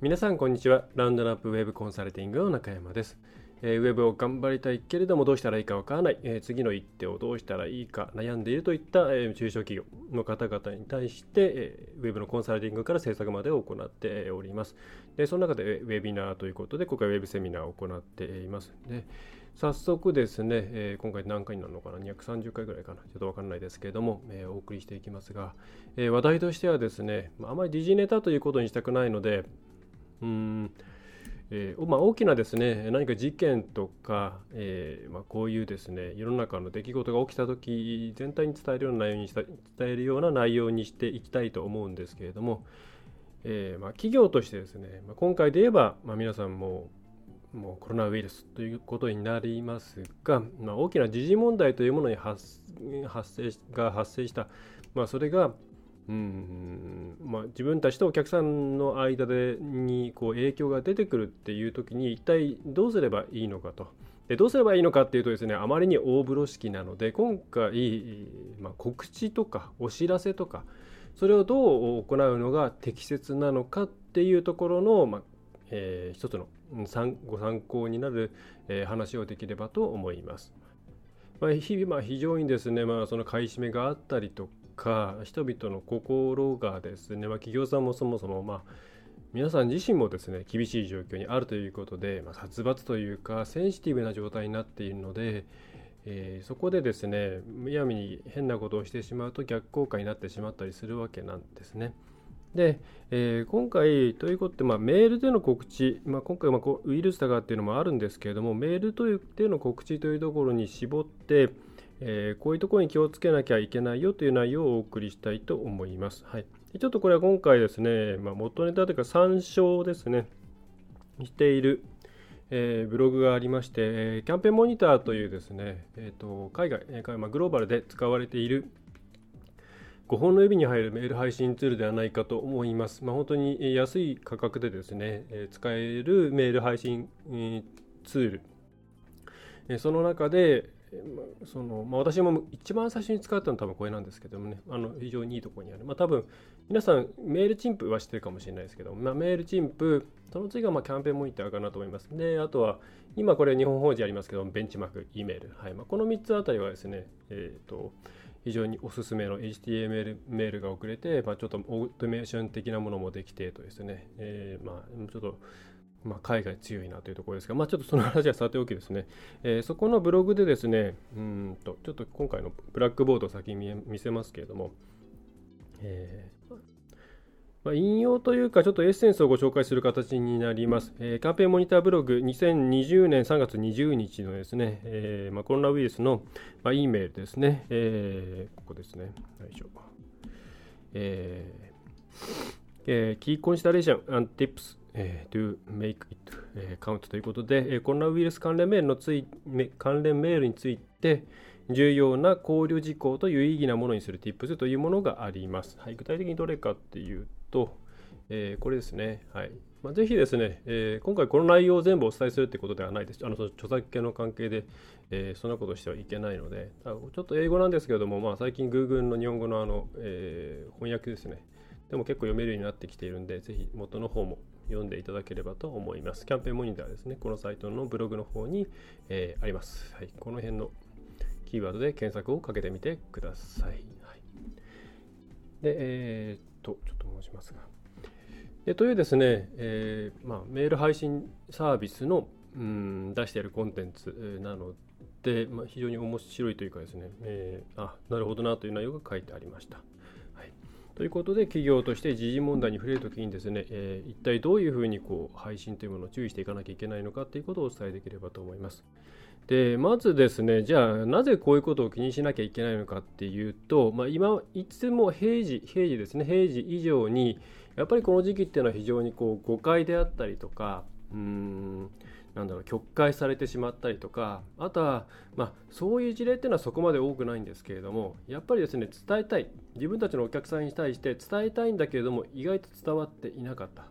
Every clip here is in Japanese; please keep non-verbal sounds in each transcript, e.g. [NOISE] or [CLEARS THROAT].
皆さんこんにちは。ラウンドナップウェブコンサルティングの中山です。えー、ウェブを頑張りたいけれどもどうしたらいいかわからない、えー、次の一手をどうしたらいいか悩んでいるといった、えー、中小企業の方々に対して、えウェブのコンサルティングから制作までを行っております。でその中でウェビナーということで今回ウェブセミナーを行っています。で早速ですね、え今回何回になるのかな？230回ぐらいかな？ちょっとわからないですけれども、えお送りしていきますが、え話題としてはですねあまり時事ネタということにしたくないのでうん。えーまあ、大きなですね何か事件とか、えーまあ、こういうですね世の中の出来事が起きた時全体に伝えるような内容にした伝えるような内容にしていきたいと思うんですけれども、えーまあ、企業としてですね、まあ、今回で言えば、まあ、皆さんももうコロナウイルスということになりますが、まあ、大きな時事問題というものに発発生が発生した、まあ、それがうんまあ、自分たちとお客さんの間でにこう影響が出てくるっていう時に一体どうすればいいのかとでどうすればいいのかっていうとですねあまりに大風呂敷なので今回、まあ、告知とかお知らせとかそれをどう行うのが適切なのかっていうところの、まあえー、一つのご参考になる、え、話をできればと思います。まあ、日々、まあ、非常にですね、まあ、その買い占めがあったりとか人々の心がですね、まあ、企業さんもそもそもまあ皆さん自身もですね厳しい状況にあるということで、まあ、殺伐というかセンシティブな状態になっているので、えー、そこでですねむやみに変なことをしてしまうと逆効果になってしまったりするわけなんですね。で、えー、今回ということで、まあ、メールでの告知、まあ、今回まあウイルスだかっていうのもあるんですけれどもメールというでの告知というところに絞って、えー、こういうところに気をつけなきゃいけないよという内容をお送りしたいと思います。はい、ちょっとこれは今回ですね、まあ、元ネタというか参照ですね、している、えー、ブログがありまして、えー、キャンペーンモニターというですね、えーと、海外、えーまあ、グローバルで使われている5本の指に入るメール配信ツールではないかと思います。まあ、本当に安い価格でですね、えー、使えるメール配信、えー、ツール、その中で、そのまあ、私も一番最初に使ったのは多分これなんですけどもね、あの非常にいいところにある。まあ、多分皆さんメールチンプは知ってるかもしれないですけど、まあ、メールチンプ、その次がまあキャンペーンモニターかなと思います。で、あとは今これ日本法人ありますけど、ベンチマーク、E メール。はいまあ、この3つあたりはですね、えっ、ー、と、非常におすすめの HTML メールが遅れて、まあ、ちょっとオートメーション的なものもできてとですね、えー、まあ、ちょっとまあ、海外強いなというところですが、まあ、ちょっとその話はさておきですね、えー、そこのブログでですね、うんと、ちょっと今回のブラックボードを先に見せますけれども、えーまあ、引用というか、ちょっとエッセンスをご紹介する形になります。えー、キャンペーンモニターブログ2020年3月20日のですね、えーまあ、コロナウイルスの、まあ、E メールですね、えー、ここですね、よいしょ。えーえー、キーコンシダレーション and tips えー、to make it、えー、count ということで、えー、コロナウイルス関連メールのつい関連メールについて重要な考慮事項と有意義なものにする tips というものがあります。はい、具体的にどれかっていうと、えー、これですね。はいまあ、ぜひですね、えー、今回この内容を全部お伝えするってことではないです。あのその著作権の関係で、えー、そんなことしてはいけないので、ちょっと英語なんですけれども、まあ、最近 Google の日本語のあの、えー、翻訳ですね。でも結構読めるようになってきているんで、ぜひ元の方も読んでいただければと思います。キャンペーンモニターですね。このサイトのブログの方に、えー、あります。はい。この辺のキーワードで検索をかけてみてください。はい、で、えー、っと、ちょっと申しますが。でというですね、えーまあ、メール配信サービスのうん出しているコンテンツなので、まあ、非常に面白いというかですね、えー、あなるほどなという内容が書いてありました。ということで企業として時事問題に触れるときにですね、えー、一体どういうふうにこう配信というものを注意していかなきゃいけないのかということをお伝えできればと思います。でまずですねじゃあなぜこういうことを気にしなきゃいけないのかっていうと、まあ、今いつも平時平時ですね平時以上にやっぱりこの時期っていうのは非常にこう誤解であったりとかうんなんだろう曲解されてしまったりとかあとは、まあ、そういう事例っていうのはそこまで多くないんですけれどもやっぱりですね伝えたい自分たちのお客さんに対して伝えたいんだけれども意外と伝わっていなかったっ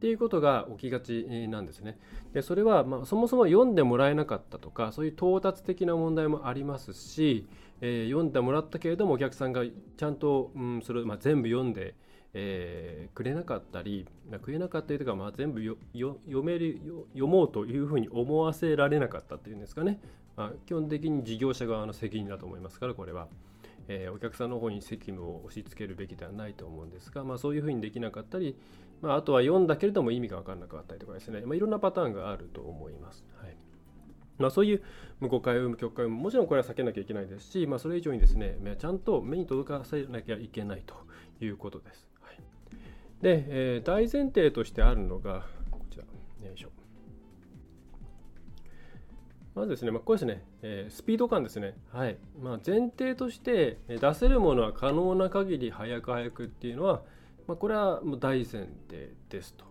ていうことが起きがちなんですね。でそれは、まあ、そもそも読んでもらえなかったとかそういう到達的な問題もありますし、えー、読んでもらったけれどもお客さんがちゃんと、うん、それ、まあ、全部読んでえー、くれなかったり、くれなかったりとか、まあ、全部読める読もうというふうに思わせられなかったっていうんですかね、まあ、基本的に事業者側の責任だと思いますから、これは。えー、お客さんの方に責務を押し付けるべきではないと思うんですが、まあ、そういうふうにできなかったり、まあ、あとは読んだけれども意味が分からなかったりとかですね、まあ、いろんなパターンがあると思います。はいまあ、そういう誤解を生む曲解ももちろんこれは避けなきゃいけないですし、まあ、それ以上にですねちゃんと目に届かせなきゃいけないということです。で、えー、大前提としてあるのが、こちら、よいしょ。まずですね、まあ、これですね、えー、スピード感ですね。はい。まあ、前提として、出せるものは可能な限り早く早くっていうのは、まあ、これはもう大前提ですと。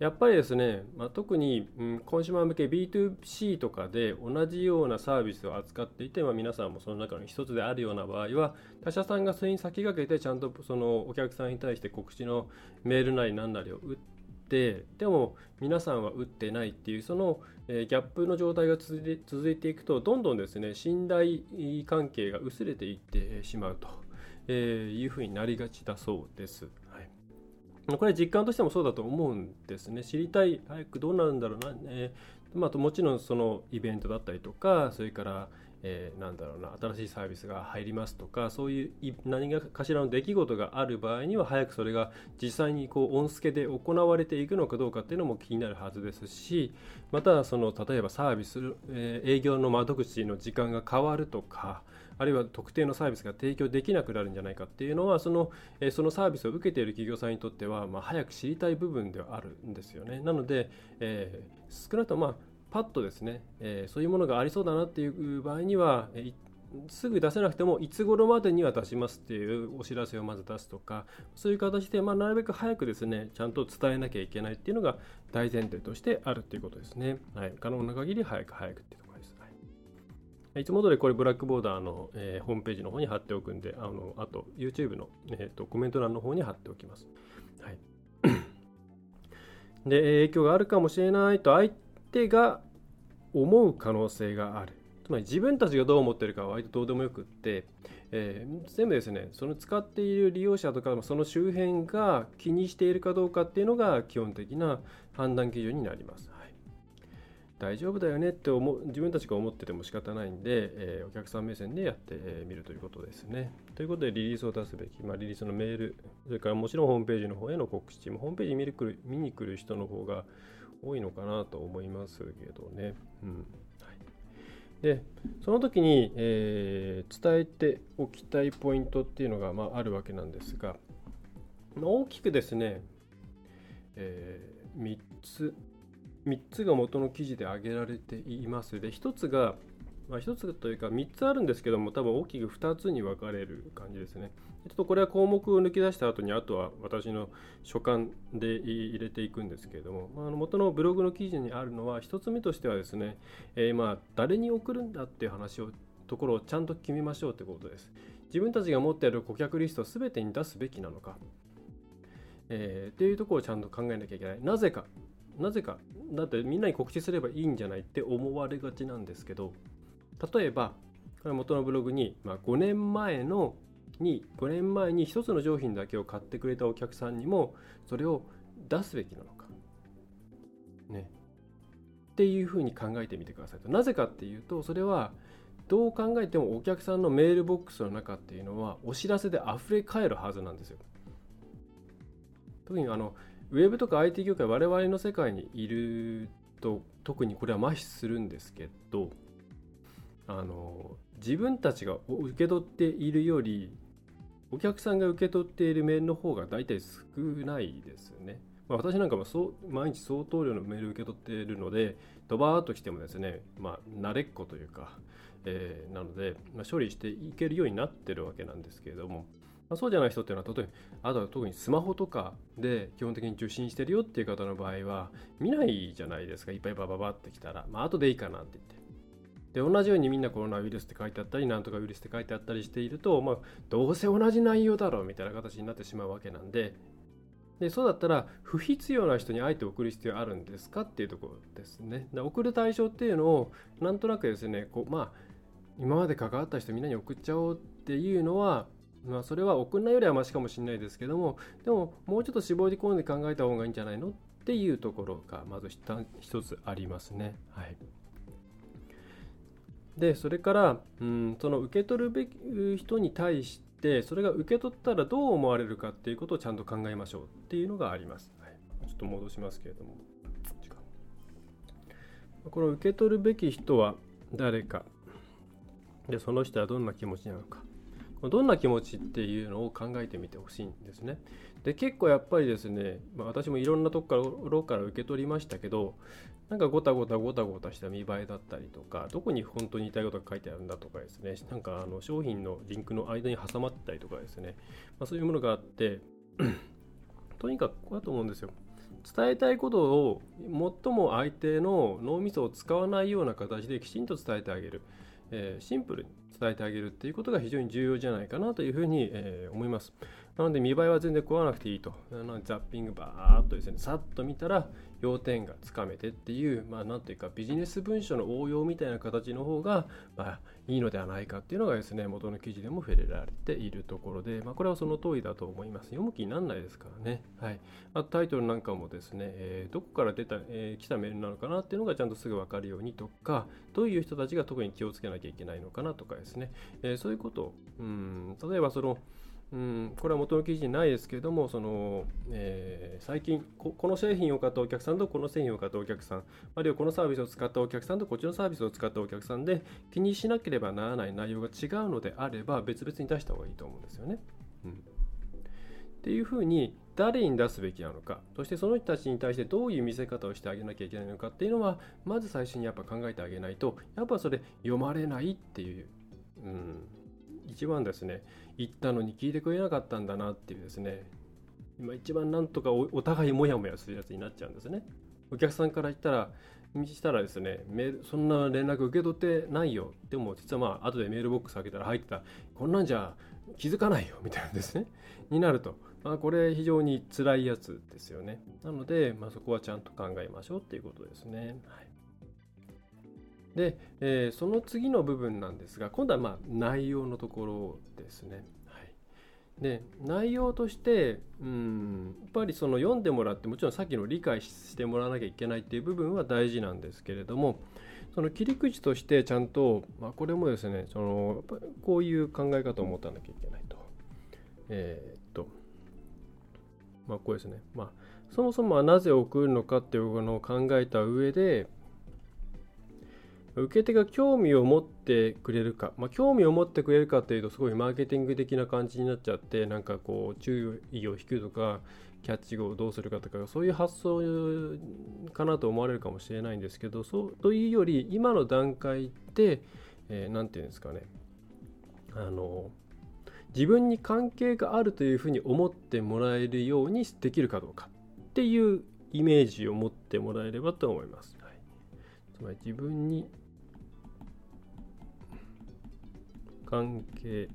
やっぱりですね、まあ、特に、うん、コンシューマー向け B2C とかで同じようなサービスを扱っていて、まあ、皆さんもその中の一つであるような場合は他社さんがそれに先駆けてちゃんとそのお客さんに対して告知のメールなり何なりを打ってでも皆さんは打ってないっていうその、えー、ギャップの状態が続いていくとどんどんですね信頼関係が薄れていってしまうと、えいうふうになりがちだそうです。これ実感としてもそうだと思うんですね。知りたい、早くどうなるんだろうな。えー、まあ、もちろんそのイベントだったりとか、それから、えー、なんだろうな、新しいサービスが入りますとか、そういう何かしらの出来事がある場合には、早くそれが実際にこう、音付けで行われていくのかどうかっていうのも気になるはずですし、また、その、例えばサービス、えー、営業の窓口の時間が変わるとか、あるいは特定のサービスが提供できなくなるんじゃないかっていうのはその,、えそのサービスを受けている企業さんにとっては、まあ、早く知りたい部分ではあるんですよね。なので、えー、少なくとも、まあ、パッとですね、えー、そういうものがありそうだなっていう場合には、えすぐ出せなくてもいつ頃までには出しますっていうお知らせをまず出すとかそういう形で、まあ、なるべく早くですねちゃんと伝えなきゃいけないっていうのが大前提としてあるっていうことですね。はい、可能な限り早く早くっていういつも通りこれブラックボーダーの、えー、ホームページの方に貼っておくんで、あのあと YouTube の、えーと、コメント欄の方に貼っておきます。はい、で、影響があるかもしれないと相手が思う可能性がある。つまり自分たちがどう思ってるかは割とどうでもよくって、えー、全部ですね、その使っている利用者とか、その周辺が気にしているかどうかっていうのが基本的な判断基準になります。大丈夫だよねって思う自分たちが思ってても仕方ないんで、えー、お客さん目線でやってみ、えー、るということですね。ということでリリースを出すべき、まあ、リリースのメール、それからもちろんホームページの方への告知も、ホームページ見る見に来る人の方が多いのかなと思いますけどね。うん、で、その時に、えー、伝えておきたいポイントっていうのが、まあ、あるわけなんですが、大きくですね、えー、3つ3つが元の記事で挙げられています。で1つが、まあ、1つというか3つあるんですけども多分大きく2つに分かれる感じですね。ちょっとこれは項目を抜き出した後にあとは私の所感で入れていくんですけれども、まあ、の元のブログの記事にあるのは1つ目としてはですね、えー、ま誰に送るんだっていう話をところをちゃんと決めましょうということです。自分たちが持っている顧客リストを全てに出すべきなのか、えー、っていうところをちゃんと考えなきゃいけない。なぜか。なぜかだってみんなに告知すればいいんじゃないって思われがちなんですけど例えばこれ元のブログに、まあ、5年前のに5年前に1つの商品だけを買ってくれたお客さんにもそれを出すべきなのか。ね。っていうふうに考えてみてくださいと。なぜかっていうとそれはどう考えてもお客さんのメールボックスの中っていうのはお知らせで溢れ返るはずなんですよ。特にあのウェブとか IT 業界我々の世界にいると特にこれは麻痺するんですけどあの自分たちが受け取っているよりお客さんが受け取っているメールの方が大体少ないですね。まあ、私なんかもそう毎日相当量のメール受け取っているのでドバーっと来てもですね、まあ、慣れっこというか、えー、なので、まあ、処理していけるようになってるわけなんですけれどもまあ、そうじゃない人っていうのは例えばあとは特にスマホとかで基本的に受信してるよっていう方の場合は見ないじゃないですか。いっぱいバババってきたら。まあ後でいいかなって言って。で同じようにみんなコロナウイルスって書いてあったりなんとかウイルスって書いてあったりしていると、まあ、どうせ同じ内容だろうみたいな形になってしまうわけなんで。でそうだったら不必要な人にあえて送る必要あるんですかっていうところですね。で送る対象っていうのをなんとなくですねこうまあ今まで関わった人みんなに送っちゃおうっていうのはまあ、それは送んないよりはマシかもしれないですけどもでももうちょっと絞り込んで考えた方がいいんじゃないのっていうところがまず一つありますね。はい。でそれからうんその受け取るべき人に対してそれが受け取ったらどう思われるかっていうことをちゃんと考えましょうっていうのがあります。はい、ちょっと戻しますけれども。この受け取るべき人は誰か。でその人はどんな気持ちなのか。どんな気持ちっていうのを考えてみてほしいんですね。で結構やっぱりですね、まあ、私もいろんなところから受け取りましたけどなんかごたごたごたごたした見栄えだったりとかどこに本当に言いたいことが書いてあるんだとかですねなんかあの商品のリンクの間に挟まったりとかですね、まあ、そういうものがあって [CLEARS THROAT] とにかくこうだと思うんですよ。伝えたいことを最も相手の脳みそを使わないような形できちんと伝えてあげる、えー、シンプルに。伝えてあげるっていうことが非常に重要じゃないかなというふうに、えー、思います。なので見栄えは全然食わなくていいと。ザッピングバーっとですね、さっと見たら要点がつかめてっていう、まあなんというかビジネス文書の応用みたいな形の方が、まあいいのではないかっていうのがですね、元の記事でも触れられているところで、まあこれはその通りだと思います。読む気にならないですからね。はい。あとタイトルなんかもですね、えー、どこから出た、えー、来たメールなのかなっていうのがちゃんとすぐわかるようにとか、どういう人たちが特に気をつけなきゃいけないのかなとかですね、えー、そういうことを、うん、例えばその、うん、これは元の記事にないですけれども、そのえー、最近こ、この製品を買ったお客さんとこの製品を買ったお客さん、あるいはこのサービスを使ったお客さんとこっちのサービスを使ったお客さんで気にしなければならない内容が違うのであれば、別々に出した方がいいと思うんですよね。うん、っていうふうに、誰に出すべきなのか、そしてその人たちに対してどういう見せ方をしてあげなきゃいけないのかっていうのは、まず最初にやっぱ考えてあげないと、やっぱそれ読まれないっていう、うん、一番ですね、言ったのに聞いてくれなかったんだなっていうですね、今一番なんとかお互いモヤモヤするやつになっちゃうんですね。お客さんから言ったら、したらですね、メールそんな連絡受け取ってないよ。でも実はまあ、後でメールボックス開けたら入ってた、こんなんじゃ気づかないよみたいなですね、[LAUGHS] になると。まあ、これ非常に辛いやつですよね。なので、まあ、そこはちゃんと考えましょうっていうことですね。はいで、えー、その次の部分なんですが、今度はまあ内容のところですね。はい、で内容としてうんやっぱりその読んでもらってもちろんさっきの理解してもらわなきゃいけないっていう部分は大事なんですけれどもその切り口としてちゃんと、まあ、これもですねそのこういう考え方を持たなきゃいけないと。えー、っとまあこうですね。まあそもそもなぜ送るのかっていうのを考えた上で受け手が興味を持ってくれるか、まあ、興味を持ってくれるかっていうとすごいマーケティング的な感じになっちゃってなんかこう注意を引くとかキャッチ語をどうするかとかそういう発想かなと思われるかもしれないんですけどそうというより今の段階で何、えー、て言うんですかね。あの自分に関係があるというふうに思ってもらえるようにできるかどうか。っていうイメージを持ってもらえればと思います。はい、つまり自分に関係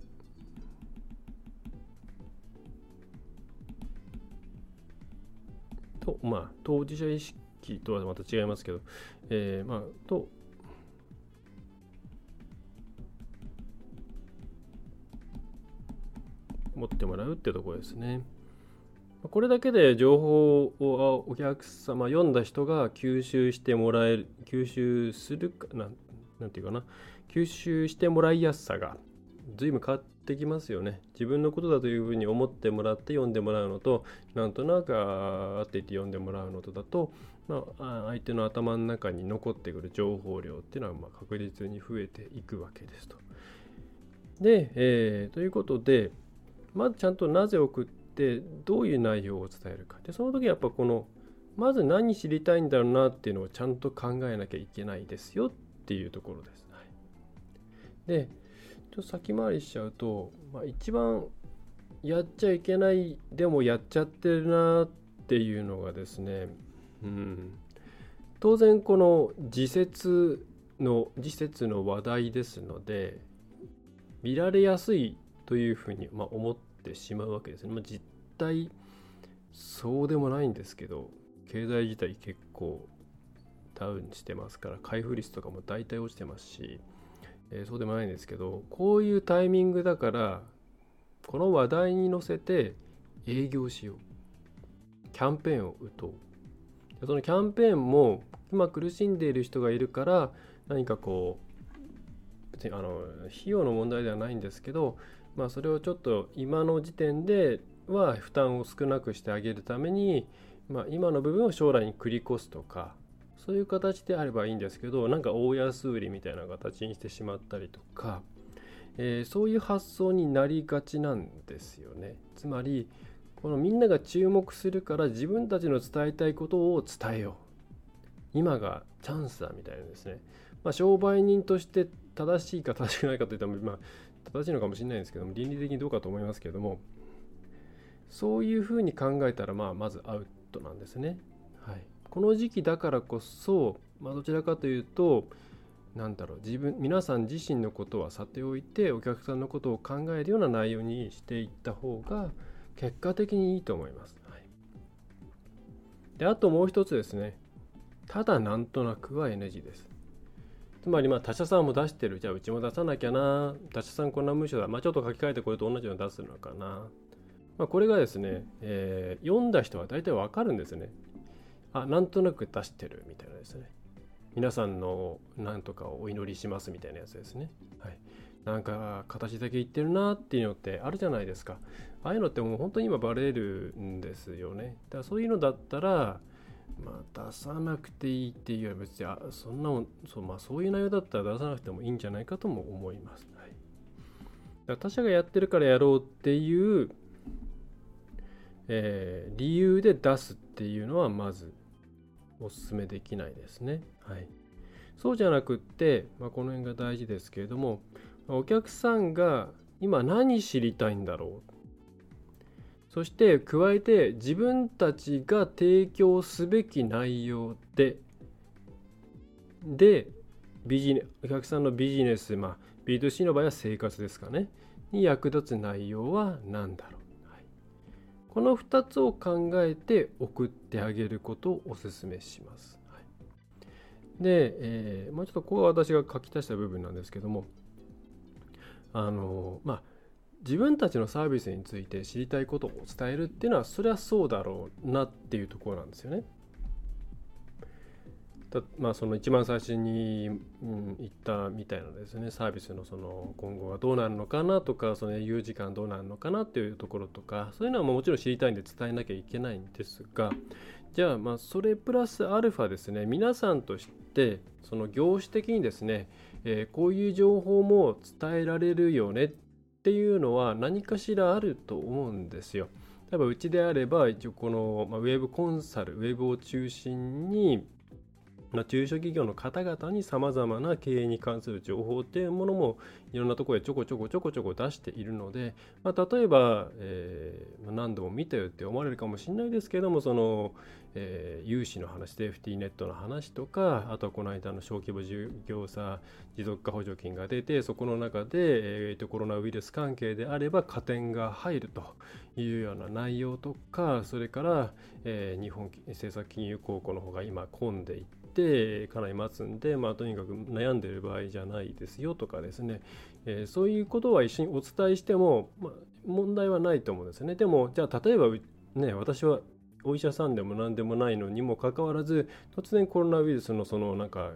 と、まあ、当事者意識とはまた違いますけど、えー、まあ、と、持ってもらうってところですね。これだけで情報をお客様、読んだ人が吸収してもらえる、吸収するかな、なんていうかな、吸収してもらいやすさが随分変わってきますよね。自分のことだというふうに思ってもらって読んでもらうのと、なんとなくあって言って読んでもらうのとだと、まあ、相手の頭の中に残ってくる情報量っていうのはまあ確実に増えていくわけですと。で、えー、ということで、まずちゃんとなぜ送ってどういう内容を伝えるか。で、その時やっぱこの、まず何知りたいんだろうなっていうのをちゃんと考えなきゃいけないですよっていうところです。で、ちょっと先回りしちゃうと、まあ、一番やっちゃいけないでもやっちゃってるなっていうのがですね、うん、当然この時節の時節の話題ですので見られやすいというふうに、まあ、思ってしまうわけですね。まあ、実態そうでもないんですけど経済自体結構ダウンしてますから開封率とかも大体落ちてますし、えー、そうでもないんですけどこういうタイミングだからこの話題に乗せて営業しよう。キャンペーンを打とう。そのキャンペーンも今苦しんでいる人がいるから何かこう別にあの費用の問題ではないんですけどまあそれをちょっと今の時点では負担を少なくしてあげるために、まあ、今の部分を将来に繰り越すとかそういう形であればいいんですけどなんか大安売りみたいな形にしてしまったりとか、えー、そういう発想になりがちなんですよね。つまりこのみんなが注目するから自分たちの伝えたいことを伝えよう。今がチャンスだみたいなですね。まあ、商売人として正しいか正しくないかといったら、まあ、正しいのかもしれないんですけども倫理的にどうかと思いますけどもそういうふうに考えたら、まあ、まずアウトなんですね。はい、この時期だからこそ、まあ、どちらかというと何だろう自分皆さん自身のことはさておいてお客さんのことを考えるような内容にしていった方が結果的にいいと思います。はい、であともう一つですねただなんとなくは NG です。つまりまあ他社さんも出してるじゃあうちも出さなきゃな他社さんこんな文章だまあちょっと書き換えてこれと同じの出すのかなまあ、これがですね、えー、読んだ人は大体わかるんですね。あ、なんとなく出してるみたいなですね。皆さんのなんとかをお祈りしますみたいなやつですね。はい。なんか形だけ言ってるなっていうのってあるじゃないですか。ああいうのってもう本当に今バレるんですよね。だからそういうのだったら、まあ、出さなくていいっていうよりは別にあそんなもんそう,、まあ、そういう内容だったら出さなくてもいいんじゃないかとも思います。はい、だ他者がやってるからやろうっていうえー、理由で出すっていうのはまずおすすめできないですね。はい、そうじゃなくって、まあ、この辺が大事ですけれどもお客さんが今何知りたいんだろう。そして加えて自分たちが提供すべき内容ででビジネお客さんのビジネス、まあ、B2C の場合は生活ですかね。に役立つ内容は何だろう。この2つを考えて送ってあげることをお勧めします。はい、で、えー、まあ、ちょっとここは私が書き足した部分なんですけどもあのまあ自分たちのサービスについて知りたいことを伝えるっていうのはそれはそうだろうなっていうところなんですよね。まあ、その一番最初に、うん、言ったみたいなですねサービスのその今後はどうなるのかなとかその営業時間どうなるのかなっていうところとかそういうのはもちろん知りたいんで伝えなきゃいけないんですがじゃあまあそれプラスアルファですね皆さんとしてその業種的にですね、えー、こういう情報も伝えられるよねっていうのは何かしらあると思うんですよ。例えばうちであれば一応この、まあ、ウェブコンサルウェブを中心にまあ、中小企業の方々にさまざまな経営に関する情報っていうものもいろんなところでちょこちょこちょこちょこ出しているので、まあ、例えば、えー、何度も見たよって思われるかもしれないですけどもその、えー、融資の話で FT ネットの話とかあとはこの間の小規模事業者持続化補助金が出てそこの中で、えー、コロナウイルス関係であれば加点が入るというような内容とかそれから、えー、日本政策金融高校の方が今混んでいててかなり待つんで、まあ、とにかく悩んでる場合じゃないですよとかですね、えー、そういうことは一緒にお伝えしても、まあ、問題はないと思うんですよね。でもじゃあ例えばね私はお医者さんでも何でもないのにもかかわらず突然コロナウイルスのそのなんか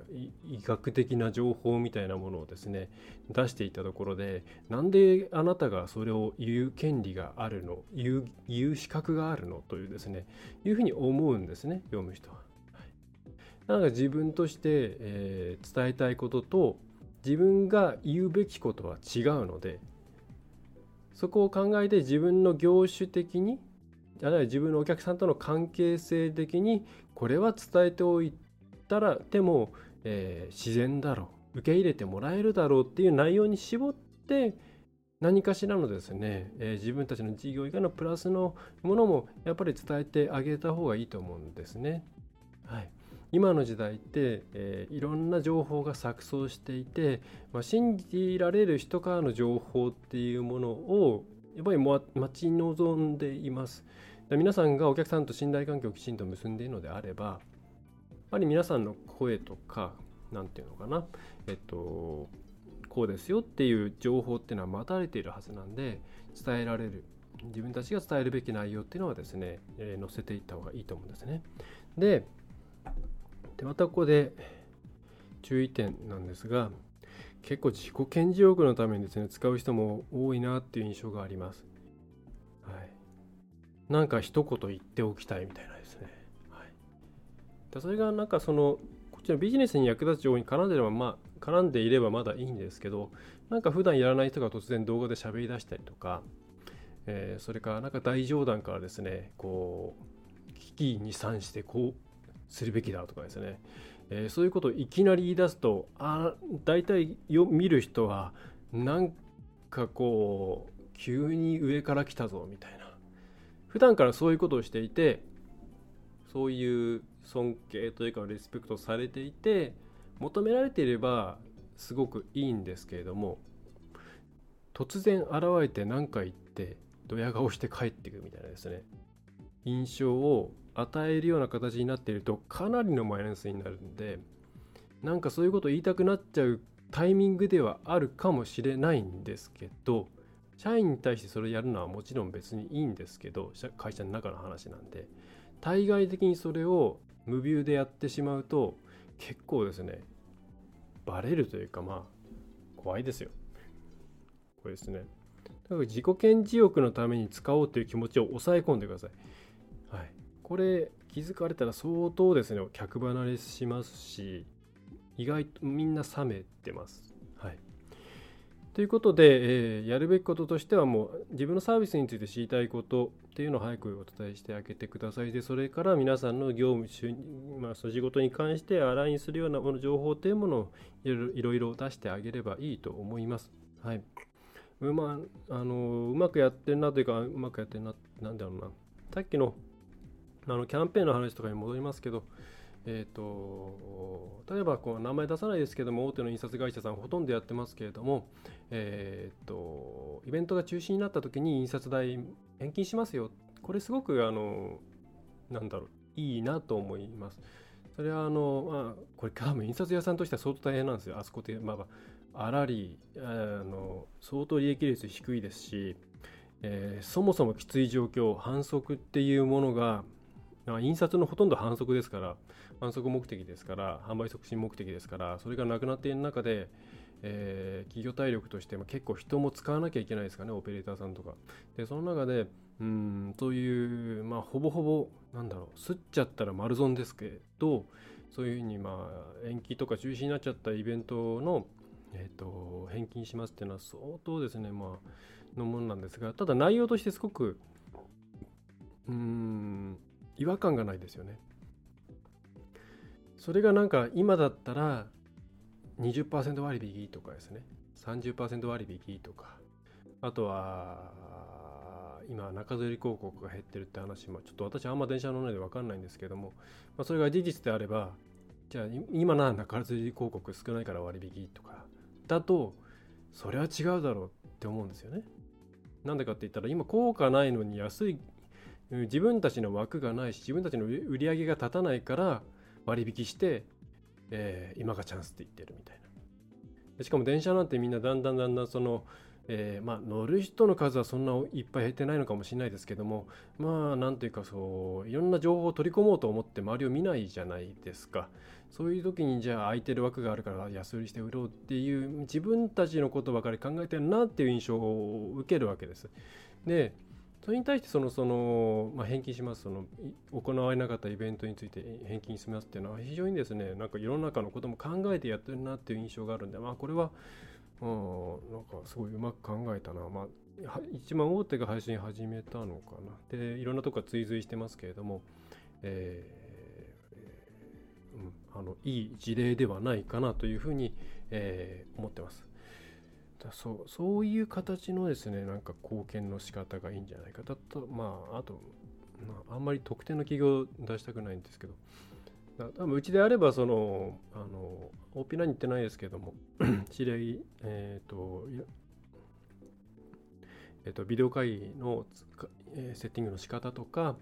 医学的な情報みたいなものをですね出していたところでなんであなたがそれを言う権利があるの言う言う資格があるのというですねいうふうに思うんですね読む人は。なんか自分として、えー、伝えたいことと自分が言うべきことは違うのでそこを考えて自分の業種的にあるいは自分のお客さんとの関係性的にこれは伝えておいたらでも、えー、自然だろう受け入れてもらえるだろうっていう内容に絞って何かしらのですね、えー、自分たちの事業以外のプラスのものもやっぱり伝えてあげた方がいいと思うんですね。はい、今の時代って、えー、いろんな情報が錯綜していて、まあ、信じられる人からの情報っていうものをやっぱり待ち望んでいます。皆さんがお客さんと信頼関係をきちんと結んでいるのであれば、やっぱり皆さんの声とか、何て言うのかな、えっと、こうですよっていう情報っていうのは待たれているはずなんで伝えられる自分たちが伝えるべき内容っていうのはですね、えー、載せていった方がいいと思うんですね。ででまたここで注意点なんですが結構自己顕示欲のためにですね使う人も多いなっていう印象があります。はい、なんか一言言っておきたいみたいなですね。はい、でそれがなんかそのこっちのビジネスに役立つ情報に絡んでればまあ絡んでいればまだいいんですけどなんか普段やらない人が突然動画で喋り出したりとか、えー、それからなんか大冗談からですねこう危機に際してこうするべきだとかですね、えー、そういうことをいきなり言い出すとあ大体よ見る人はなんかこう急に上から来たぞみたいな。普段からそういうことをしていてそういう尊敬というかリスペクトされていて求められていればすごくいいんですけれども突然現れて何か言ってドヤ顔して帰ってくるみたいなですね。印象を与えるような形になっているとかなりのマイナスになるんでなんかそういうこと言いたくなっちゃうタイミングではあるかもしれないんですけど社員に対してそれやるのはもちろん別にいいんですけど会社の中の話なんで対外的にそれを無ビューでやってしまうと結構ですねバレるというかまあ怖いですよ。これですね。だから自己顕示欲のために使おうという気持ちを抑え込んでください。これ気づかれたら相当ですね。客離れしますし意外とみんな冷めてます。はい。ということで、えー、やるべきこととしてはもう自分のサービスについて知りたいことっていうのを早くお伝えしてあげてください。でそれから皆さんの業務、まあ、仕事に関してアラインするようなもの情報というものをいろいろ出してあげればいいと思います。はい、うまあのうまくやってるなというかうまくやってるななんだろうな。さっきのあのキャンペーンの話とかに戻りますけどえーと、例えばこう名前出さないですけども大手の印刷会社さんほとんどやってますけれども、えーと、イベントが中止になった時に印刷代返金しますよこれすごくあのなんだろういいなと思います。それはあの、まあ、これ多分印刷屋さんとしては相当大変なんですよ。あそこって、まあ、あらりあの相当利益率低いですし、えー、そもそもきつい状況反則っていうものが印刷のほとんど反則ですから反則目的ですから販売促進目的ですからそれがなくなっている中で、えー、企業体力としても結構人も使わなきゃいけないですかねオペレーターさんとか。でその中でうんというまあほぼほぼなんだろうすっちゃったら丸損ですけどそういうふうにまあ延期とか中止になっちゃったイベントのえーと、返金しますっていうのは相当ですね、まあ、のものなんですが、ただ内容としてすごく、うん、違和感がないですよね。それがなんか今だったら20%割引とかですね30%割引とかあとは今中吊り広告が減ってるって話もちょっと私あんま電車乗らないで分かんないんですけども、ま、それが事実であればじゃあ今なら中吊り広告少ないから割引とかだとそれは違うだろうって思うんですよね。なんでかって言ったら今効果ないのに安い自分たちの枠がないし自分たちの売り上げが立たないから割引して、えー、今がチャンスって言ってるみたいな。しかも電車なんてみんなだんだんだんだんその、えー、まあ乗る人の数はそんないっぱい減ってないのかもしれないですけどもまあなんというかそういろんな情報を取り込もうと思って周りを見ないじゃないですか。そういう時にじゃあ空いてる枠があるから安売りして売ろうっていう自分たちのことばかり考えてるなっていう印象を受けるわけです。でそれに対してそのその、まあ、返金します。その行われなかったイベントについて返金しますっていうのは非常にですねなんか世の中のことも考えてやってるなっていう印象があるんでまあこれは、うん、なんかすごいうまく考えたな。まあ一番大手が配信始めたのかな。でいろんなとこが追随してますけれども、えーうん、あのいい事例ではないかなというふうに、えー、思ってます。だそうそういう形のですねなんか貢献の仕方がいいんじゃないか。だとまああと、まあ、あんまり特定の企業出したくないんですけど。多分うちであればそのあの大ピラに言ってないですけども [CLEARS THROAT] 知り合いえっ、ー、とえーと、ビデオ会議の、えー、セッティングの仕方とか、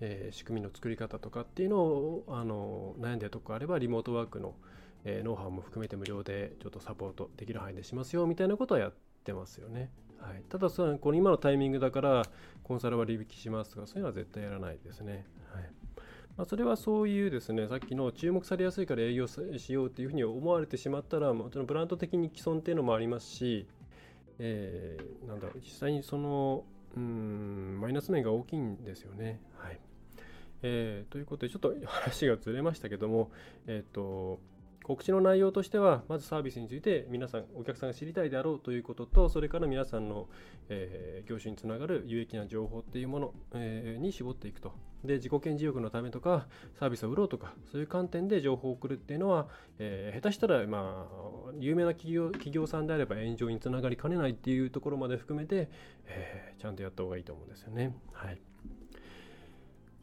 えー、仕組みの作り方とかっていうのをあの悩んでるとこあればリモートワークの、えー、ノウハウも含めて無料でちょっとサポートできる範囲でしますよみたいなことはやってますよね。はい、ただそのこの今のタイミングだからコンサル割引しますとかそういうのは絶対やらないですね。はいまあ、それはそういうですねさっきの注目されやすいから営業しようっていうふうに思われてしまったらもちろんブランド的に既存っていうのもありますしえー、なんだろう実際にそのうんマイナス面が大きいんですよね。はいえー、ということでちょっと話がずれましたけども、えーと告知の内容としては、まずサービスについて皆さん、お客さんが知りたいであろうということと、それから皆さんの、えー、業種につながる有益な情報っていうもの、えー、に絞っていくと。で、自己顕示欲のためとか、サービスを売ろうとか、そういう観点で情報を送るっていうのは、えー、下手したら、まあ、有名な企業企業さんであれば炎上につながりかねないっていうところまで含めて、えちゃんとやった方がいいと思うんですよね。はい。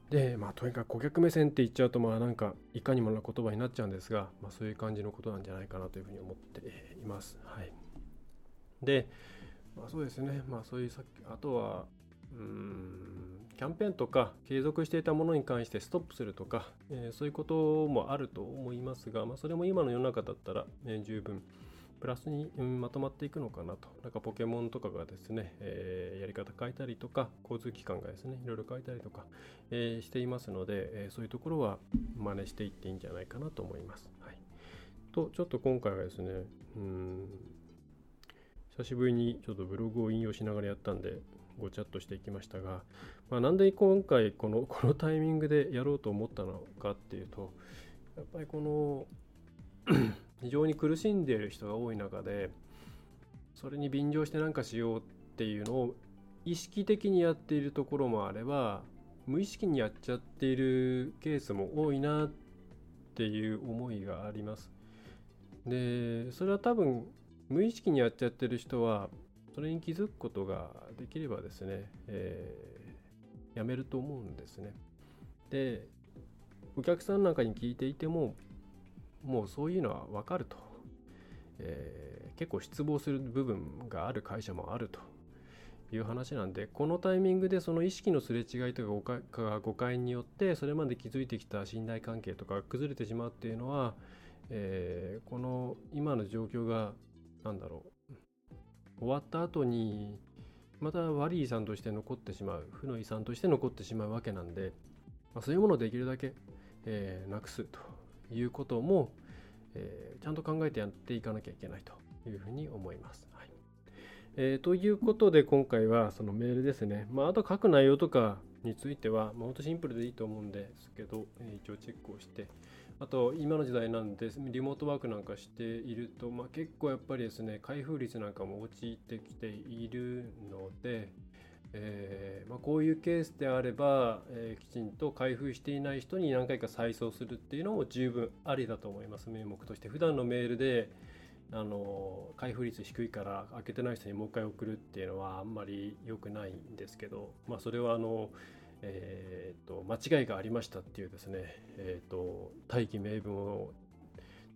で、まあ、とにかく顧客目線って言っちゃうと、まあ、なんか、いかにもな言葉になっちゃうんですが、まあ、そういう感じのことなんじゃないかなというふうに思っています。はい。で、まあ、そうですね、まあ、そういうさっき、あとは、うん、キャンペーンとか、継続していたものに関してストップするとか、えー、そういうこともあると思いますが、まあ、それも今の世の中だったら、えー、十分、プラスに、まとまっていくのかなと。なんかポケモンとかがですね、えー、やり方変えたりとか、交通機関がですね、いろいろ変えたりとか、えー、していますので、えー、そういうところは真似していっていいんじゃないかなと思います。はい。と、ちょっと今回はですね、うん、久しぶりにちょっとブログを引用しながらやったんで、ごちゃっとしていきましたが、まあ、なんで今回このこのタイミングでやろうと思ったのかっていうとやっぱりこの非常に苦しんでいる人が多い中でそれに便乗して何かしようっていうのを意識的にやっているところもあれば無意識にやっちゃっているケースも多いなっていう思いがあります。でそれは多分無意識にやっちゃってる人はそれに気づくことができればですね、えー、やめると思うんですね。でお客さんなんかに聞いていてももうそういうのは分かると、えー、結構失望する部分がある会社もあるという話なんでこのタイミングでその意識のすれ違いとか誤解によってそれまで築いてきた信頼関係とか崩れてしまうっていうのは、えー、この今の状況が何だろう。終わった後にまた悪い遺産として残ってしまう負の遺産として残ってしまうわけなんで、まあ、そういうものをできるだけ、えー、なくすと。いうことも、えー、ちゃんと考えてやっていかなきゃいけないというふうに思います。はいえー、ということで今回はそのメールですね。まあ、あと書く内容とかについては、まあ、本当シンプルでいいと思うんですけど、えー、一応チェックをして、あと今の時代なんでリモートワークなんかしていると、まあ、結構やっぱりですね開封率なんかも落ちてきているので、えー、まあ、こういうケースであれば、えー、きちんと開封していない人に何回か再送するっていうのも十分ありだと思います名目として普段のメールであの開封率低いから開けてない人にもう一回送るっていうのはあんまり良くないんですけど、まあ、それはあの、えーと、間違いがありましたっていうですね、えーと、大義名分を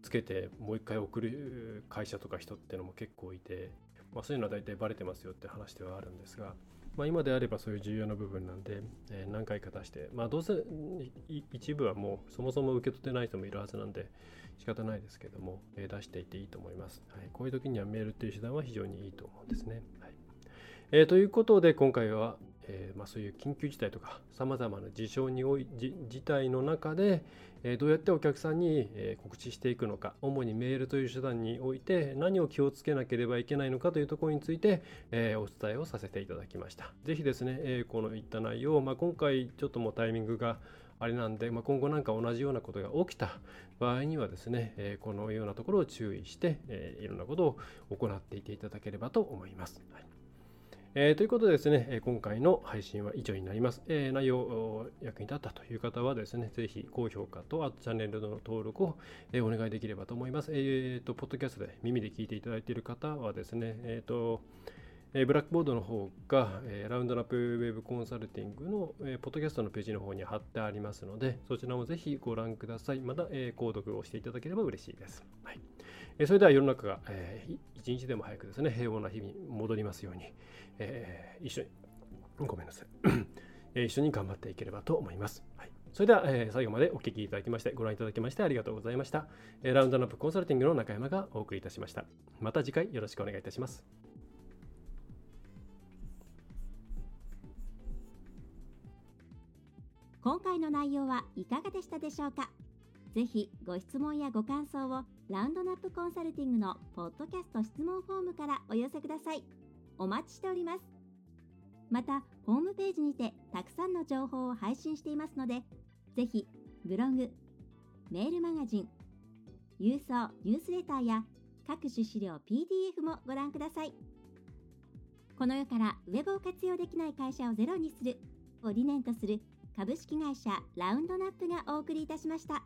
つけてもう一回送る会社とか人っていうのも結構いて、まあ、そういうのは大体バレてますよって話ではあるんですが。まあ、今であればそういう重要な部分なんで、えー、何回か出して、まあ、どうせ一部はもうそもそも受け取ってない人もいるはずなんで仕方ないですけども、えー、出していていいと思います、はい。こういう時にはメールっていう手段は非常にいいと思うんですね。はいえー、ということで今回は、えー、まあ、そういう緊急事態とかさまざまな事象におい事態の中で、えー、どうやってお客さんに、え告知していくのか主にメールという手段において何を気をつけなければいけないのかというところについて、えお伝えをさせていただきました是非ですね、えこのいった内容、まあ、今回ちょっともうタイミングがあれなんで、まあ、今後なんか同じようなことが起きた場合にはですね、えこのようなところを注意して、えいろんなことを行っていていただければと思います。はいえー、ということでですね、今回の配信は以上になります。えー、内容役に立ったという方はですね、ぜひ高評価とあとチャンネルの登録を、え、お願いできればと思います。えっ、ー、と、ポッドキャストで耳で聞いていただいている方はですね、えっ、と、えブラックボードの方が、えラウンドナップウェブコンサルティングの、えポッドキャストのページの方に貼ってありますので、そちらもぜひご覧ください。また、え購読をしていただければ嬉しいです。はいえそれでは世の中が、え一日でも早くですね、平穏な日々に戻りますように、え一緒に、ごめんなさい、[COUGHS] え一緒に頑張っていければと思います。はいそれでは、えー、最後までお聞きいただきまして、ご覧いただきましてありがとうございました。えー、ラウンドナップコンサルティングの中山がお送りいたしました。また次回よろしくお願いいたします。今回の内容はいかがでしたでしょうか？ぜひご質問やご感想をラウンドナップコンサルティングのポッドキャスト質問フォームからお寄せください。お待ちしております。また、ホームページにてたくさんの情報を配信していますので、ぜひブログ、メールマガジン、郵送ニュースレターや各種資料 PDF もご覧ください。この世からウェブを活用できない会社をゼロにするを理念とする株式会社ラウンドナップがお送りいたしました。